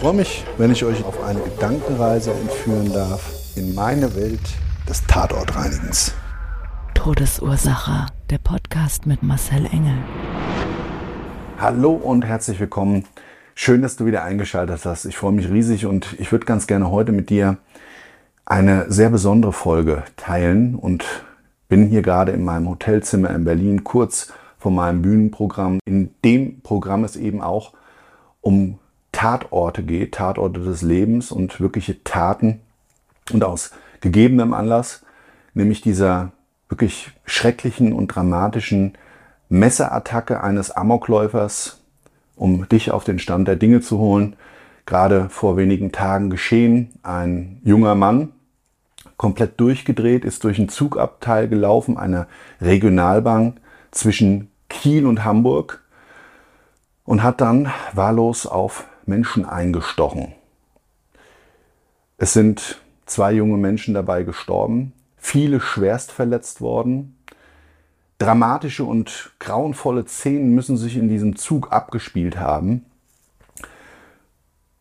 Ich freue mich, wenn ich euch auf eine Gedankenreise entführen darf in meine Welt des Tatortreinigens. Todesursache. Der Podcast mit Marcel Engel. Hallo und herzlich willkommen. Schön, dass du wieder eingeschaltet hast. Ich freue mich riesig und ich würde ganz gerne heute mit dir eine sehr besondere Folge teilen und bin hier gerade in meinem Hotelzimmer in Berlin kurz vor meinem Bühnenprogramm. In dem Programm es eben auch um Tatorte geht, Tatorte des Lebens und wirkliche Taten und aus gegebenem Anlass, nämlich dieser wirklich schrecklichen und dramatischen Messerattacke eines Amokläufers, um dich auf den Stand der Dinge zu holen. Gerade vor wenigen Tagen geschehen. Ein junger Mann, komplett durchgedreht, ist durch ein Zugabteil gelaufen, eine Regionalbank zwischen Kiel und Hamburg und hat dann wahllos auf Menschen eingestochen. Es sind zwei junge Menschen dabei gestorben, viele schwerst verletzt worden. Dramatische und grauenvolle Szenen müssen sich in diesem Zug abgespielt haben.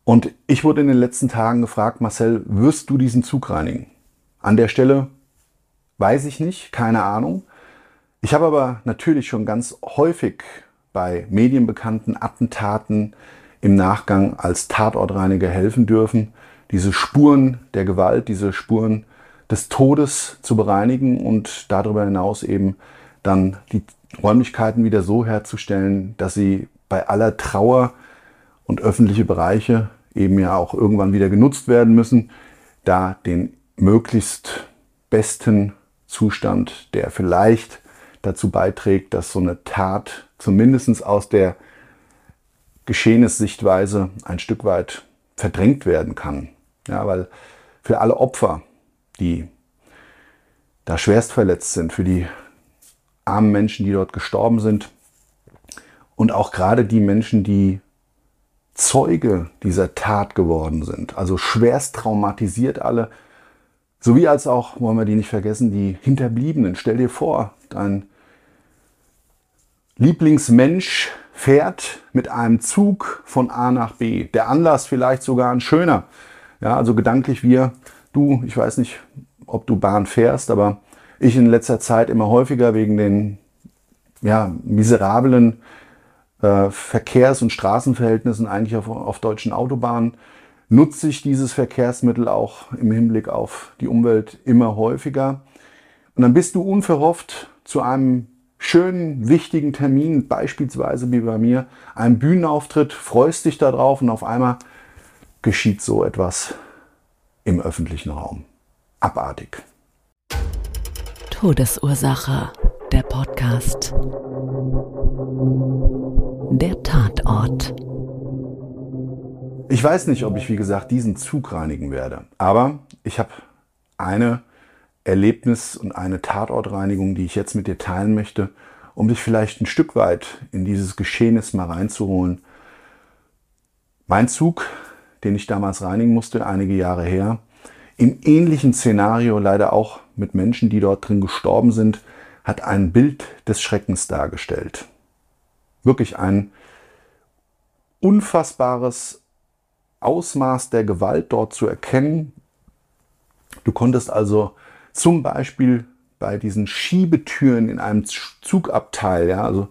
Und ich wurde in den letzten Tagen gefragt, Marcel, wirst du diesen Zug reinigen? An der Stelle weiß ich nicht, keine Ahnung. Ich habe aber natürlich schon ganz häufig bei medienbekannten Attentaten im Nachgang als Tatortreiniger helfen dürfen, diese Spuren der Gewalt, diese Spuren des Todes zu bereinigen und darüber hinaus eben dann die Räumlichkeiten wieder so herzustellen, dass sie bei aller Trauer und öffentliche Bereiche eben ja auch irgendwann wieder genutzt werden müssen, da den möglichst besten Zustand, der vielleicht dazu beiträgt, dass so eine Tat zumindest aus der Geschehnissichtweise ein Stück weit verdrängt werden kann. Ja, weil für alle Opfer, die da schwerst verletzt sind, für die armen Menschen, die dort gestorben sind. Und auch gerade die Menschen, die Zeuge dieser Tat geworden sind, also schwerst traumatisiert alle, sowie als auch, wollen wir die nicht vergessen, die Hinterbliebenen. Stell dir vor, dein Lieblingsmensch fährt mit einem Zug von A nach B. Der Anlass vielleicht sogar ein schöner. Ja, also gedanklich wir, du, ich weiß nicht, ob du Bahn fährst, aber ich in letzter Zeit immer häufiger wegen den ja, miserablen äh, Verkehrs- und Straßenverhältnissen eigentlich auf, auf deutschen Autobahnen nutze ich dieses Verkehrsmittel auch im Hinblick auf die Umwelt immer häufiger. Und dann bist du unverhofft zu einem schönen, wichtigen Termin, beispielsweise wie bei mir, einem Bühnenauftritt, freust dich darauf und auf einmal geschieht so etwas im öffentlichen Raum. Abartig. Todesursache, der Podcast. Der Tatort. Ich weiß nicht, ob ich, wie gesagt, diesen Zug reinigen werde, aber ich habe eine Erlebnis und eine Tatortreinigung, die ich jetzt mit dir teilen möchte, um dich vielleicht ein Stück weit in dieses Geschehnis mal reinzuholen. Mein Zug, den ich damals reinigen musste, einige Jahre her, im ähnlichen Szenario leider auch mit Menschen, die dort drin gestorben sind, hat ein Bild des Schreckens dargestellt. Wirklich ein unfassbares Ausmaß der Gewalt dort zu erkennen. Du konntest also zum Beispiel bei diesen Schiebetüren in einem Zugabteil, ja, also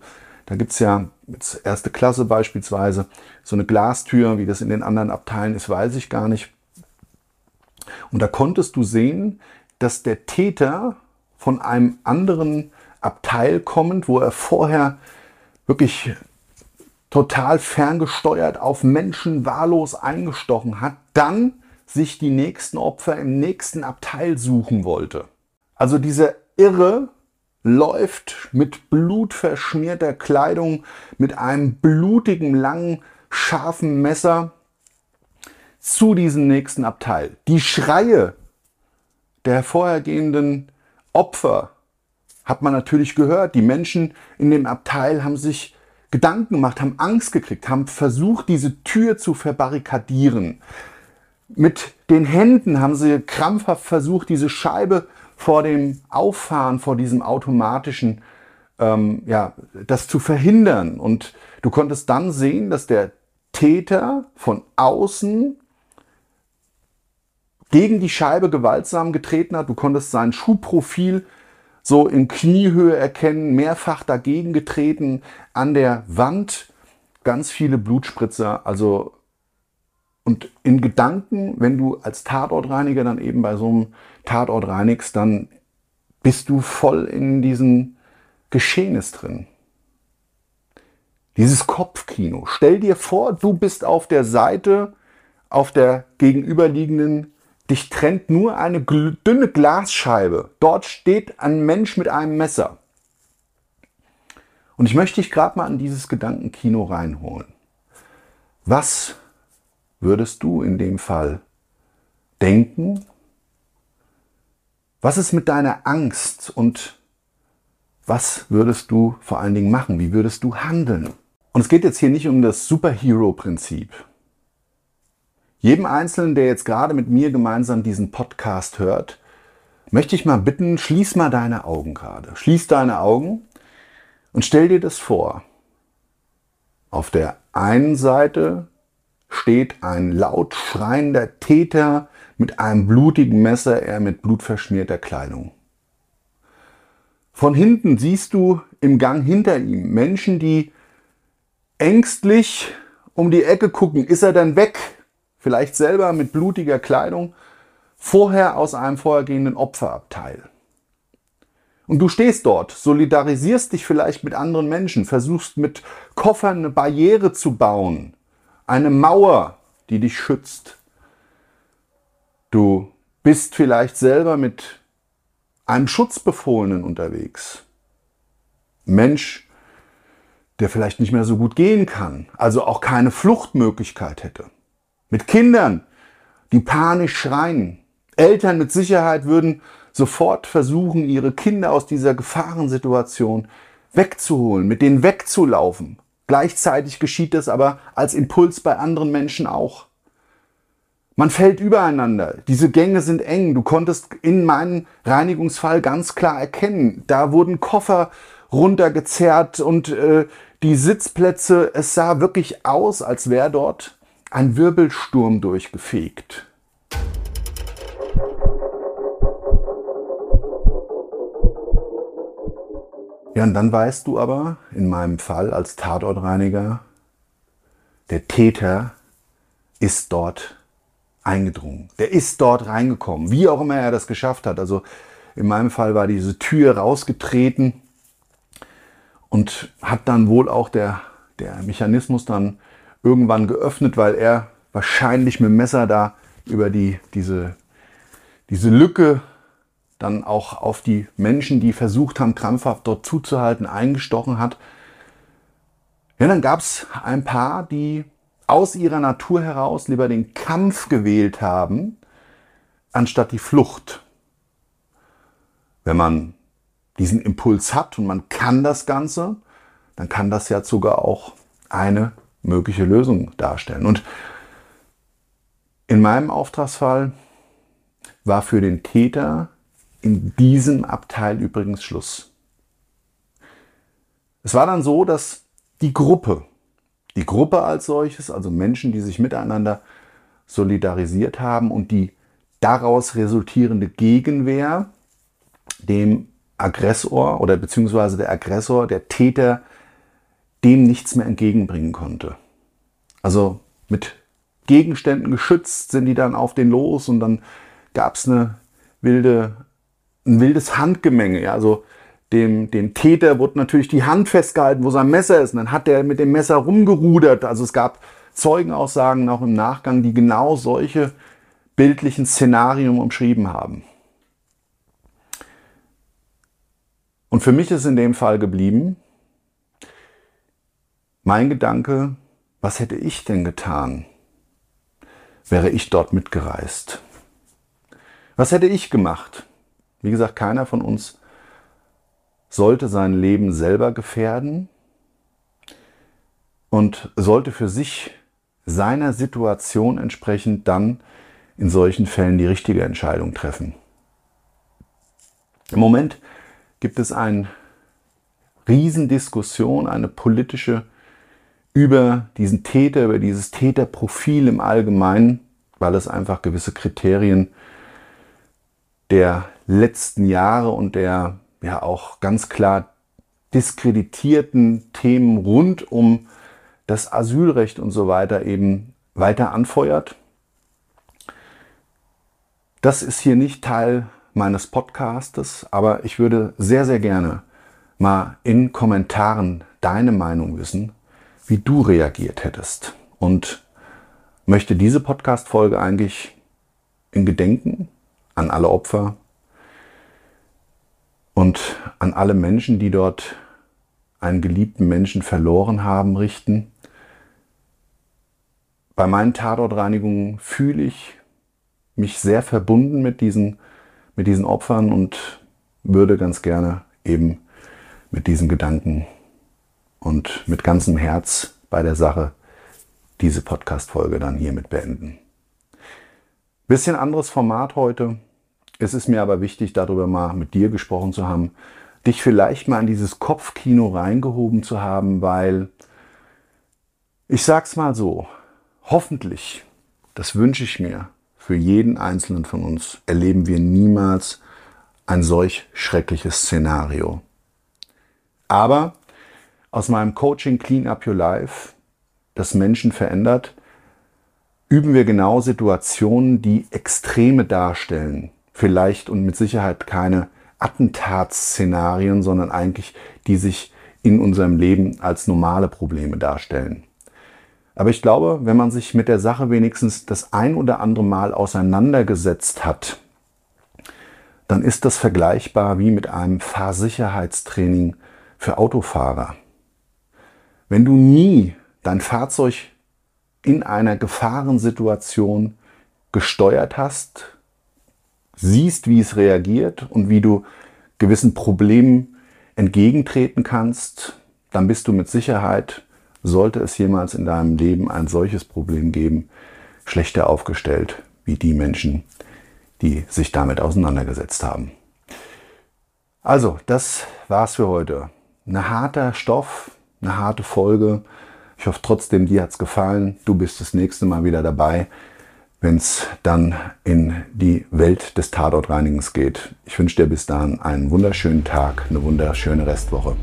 Da gibt's ja jetzt erste Klasse beispielsweise so eine Glastür, wie das in den anderen Abteilen ist, weiß ich gar nicht. Und da konntest du sehen, dass der Täter von einem anderen Abteil kommend, wo er vorher wirklich total ferngesteuert auf Menschen wahllos eingestochen hat, dann sich die nächsten Opfer im nächsten Abteil suchen wollte. Also dieser Irre läuft mit blutverschmierter Kleidung, mit einem blutigen, langen, scharfen Messer zu diesem nächsten Abteil. Die Schreie der vorhergehenden Opfer hat man natürlich gehört. Die Menschen in dem Abteil haben sich Gedanken gemacht, haben Angst gekriegt, haben versucht, diese Tür zu verbarrikadieren. Mit den Händen haben sie krampfhaft versucht, diese Scheibe vor dem Auffahren, vor diesem automatischen, ähm, ja, das zu verhindern. Und du konntest dann sehen, dass der Täter von außen gegen die Scheibe gewaltsam getreten hat. Du konntest sein Schuhprofil so in Kniehöhe erkennen, mehrfach dagegen getreten, an der Wand ganz viele Blutspritzer, also und in Gedanken, wenn du als Tatortreiniger dann eben bei so einem Tatort reinigst, dann bist du voll in diesem Geschehnis drin. Dieses Kopfkino. Stell dir vor, du bist auf der Seite, auf der gegenüberliegenden Dich trennt nur eine dünne Glasscheibe. Dort steht ein Mensch mit einem Messer. Und ich möchte dich gerade mal an dieses Gedankenkino reinholen. Was würdest du in dem Fall denken? Was ist mit deiner Angst und was würdest du vor allen Dingen machen? Wie würdest du handeln? Und es geht jetzt hier nicht um das Superhero-Prinzip. Jedem Einzelnen, der jetzt gerade mit mir gemeinsam diesen Podcast hört, möchte ich mal bitten, schließ mal deine Augen gerade. Schließ deine Augen und stell dir das vor. Auf der einen Seite steht ein laut schreiender Täter mit einem blutigen Messer, er mit blutverschmierter Kleidung. Von hinten siehst du im Gang hinter ihm Menschen, die ängstlich um die Ecke gucken. Ist er denn weg? vielleicht selber mit blutiger Kleidung, vorher aus einem vorhergehenden Opferabteil. Und du stehst dort, solidarisierst dich vielleicht mit anderen Menschen, versuchst mit Koffern eine Barriere zu bauen, eine Mauer, die dich schützt. Du bist vielleicht selber mit einem Schutzbefohlenen unterwegs. Mensch, der vielleicht nicht mehr so gut gehen kann, also auch keine Fluchtmöglichkeit hätte. Mit Kindern, die panisch schreien. Eltern mit Sicherheit würden sofort versuchen, ihre Kinder aus dieser Gefahrensituation wegzuholen, mit denen wegzulaufen. Gleichzeitig geschieht das aber als Impuls bei anderen Menschen auch. Man fällt übereinander. Diese Gänge sind eng. Du konntest in meinem Reinigungsfall ganz klar erkennen, da wurden Koffer runtergezerrt und äh, die Sitzplätze, es sah wirklich aus, als wäre dort ein Wirbelsturm durchgefegt. Ja, und dann weißt du aber, in meinem Fall als Tatortreiniger, der Täter ist dort eingedrungen. Der ist dort reingekommen, wie auch immer er das geschafft hat. Also in meinem Fall war diese Tür rausgetreten und hat dann wohl auch der, der Mechanismus dann irgendwann geöffnet, weil er wahrscheinlich mit dem Messer da über die, diese, diese Lücke dann auch auf die Menschen, die versucht haben, krampfhaft dort zuzuhalten, eingestochen hat. Ja, dann gab es ein paar, die aus ihrer Natur heraus lieber den Kampf gewählt haben, anstatt die Flucht. Wenn man diesen Impuls hat und man kann das Ganze, dann kann das ja sogar auch eine mögliche Lösung darstellen. Und in meinem Auftragsfall war für den Täter in diesem Abteil übrigens Schluss. Es war dann so, dass die Gruppe, die Gruppe als solches, also Menschen, die sich miteinander solidarisiert haben und die daraus resultierende Gegenwehr dem Aggressor oder beziehungsweise der Aggressor, der Täter dem nichts mehr entgegenbringen konnte. Also mit Gegenständen geschützt sind die dann auf den los und dann gab es eine wilde, ein wildes Handgemenge. Ja? Also dem, dem Täter wurde natürlich die Hand festgehalten, wo sein Messer ist. Und dann hat der mit dem Messer rumgerudert. Also es gab Zeugenaussagen auch im Nachgang, die genau solche bildlichen Szenarien umschrieben haben. Und für mich ist in dem Fall geblieben, mein Gedanke, was hätte ich denn getan, wäre ich dort mitgereist? Was hätte ich gemacht? Wie gesagt, keiner von uns sollte sein Leben selber gefährden und sollte für sich seiner Situation entsprechend dann in solchen Fällen die richtige Entscheidung treffen. Im Moment gibt es eine Riesendiskussion, eine politische über diesen Täter, über dieses Täterprofil im Allgemeinen, weil es einfach gewisse Kriterien der letzten Jahre und der ja auch ganz klar diskreditierten Themen rund um das Asylrecht und so weiter eben weiter anfeuert. Das ist hier nicht Teil meines Podcastes, aber ich würde sehr, sehr gerne mal in Kommentaren deine Meinung wissen, wie du reagiert hättest. Und möchte diese Podcast-Folge eigentlich in Gedenken an alle Opfer und an alle Menschen, die dort einen geliebten Menschen verloren haben, richten. Bei meinen Tatortreinigungen fühle ich mich sehr verbunden mit diesen, mit diesen Opfern und würde ganz gerne eben mit diesen Gedanken und mit ganzem Herz bei der Sache diese Podcast-Folge dann hiermit beenden. Bisschen anderes Format heute. Es ist mir aber wichtig, darüber mal mit dir gesprochen zu haben, dich vielleicht mal in dieses Kopfkino reingehoben zu haben, weil ich sag's mal so, hoffentlich, das wünsche ich mir, für jeden einzelnen von uns erleben wir niemals ein solch schreckliches Szenario. Aber aus meinem Coaching Clean Up Your Life, das Menschen verändert, üben wir genau Situationen, die Extreme darstellen. Vielleicht und mit Sicherheit keine Attentatsszenarien, sondern eigentlich die sich in unserem Leben als normale Probleme darstellen. Aber ich glaube, wenn man sich mit der Sache wenigstens das ein oder andere Mal auseinandergesetzt hat, dann ist das vergleichbar wie mit einem Fahrsicherheitstraining für Autofahrer. Wenn du nie dein Fahrzeug in einer Gefahrensituation gesteuert hast, siehst, wie es reagiert und wie du gewissen Problemen entgegentreten kannst, dann bist du mit Sicherheit, sollte es jemals in deinem Leben ein solches Problem geben, schlechter aufgestellt wie die Menschen, die sich damit auseinandergesetzt haben. Also, das war's für heute. Ein harter Stoff, eine harte Folge. Ich hoffe trotzdem, dir hat's gefallen. Du bist das nächste Mal wieder dabei, wenn es dann in die Welt des Tatortreinigens geht. Ich wünsche dir bis dahin einen wunderschönen Tag, eine wunderschöne Restwoche.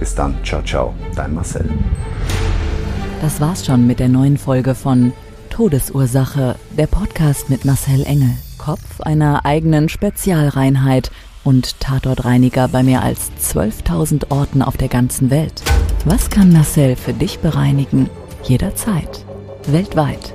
Bis dann, ciao, ciao, dein Marcel. Das war's schon mit der neuen Folge von Todesursache, der Podcast mit Marcel Engel, Kopf einer eigenen Spezialreinheit und Tatortreiniger bei mehr als 12.000 Orten auf der ganzen Welt. Was kann Marcel für dich bereinigen? Jederzeit. Weltweit.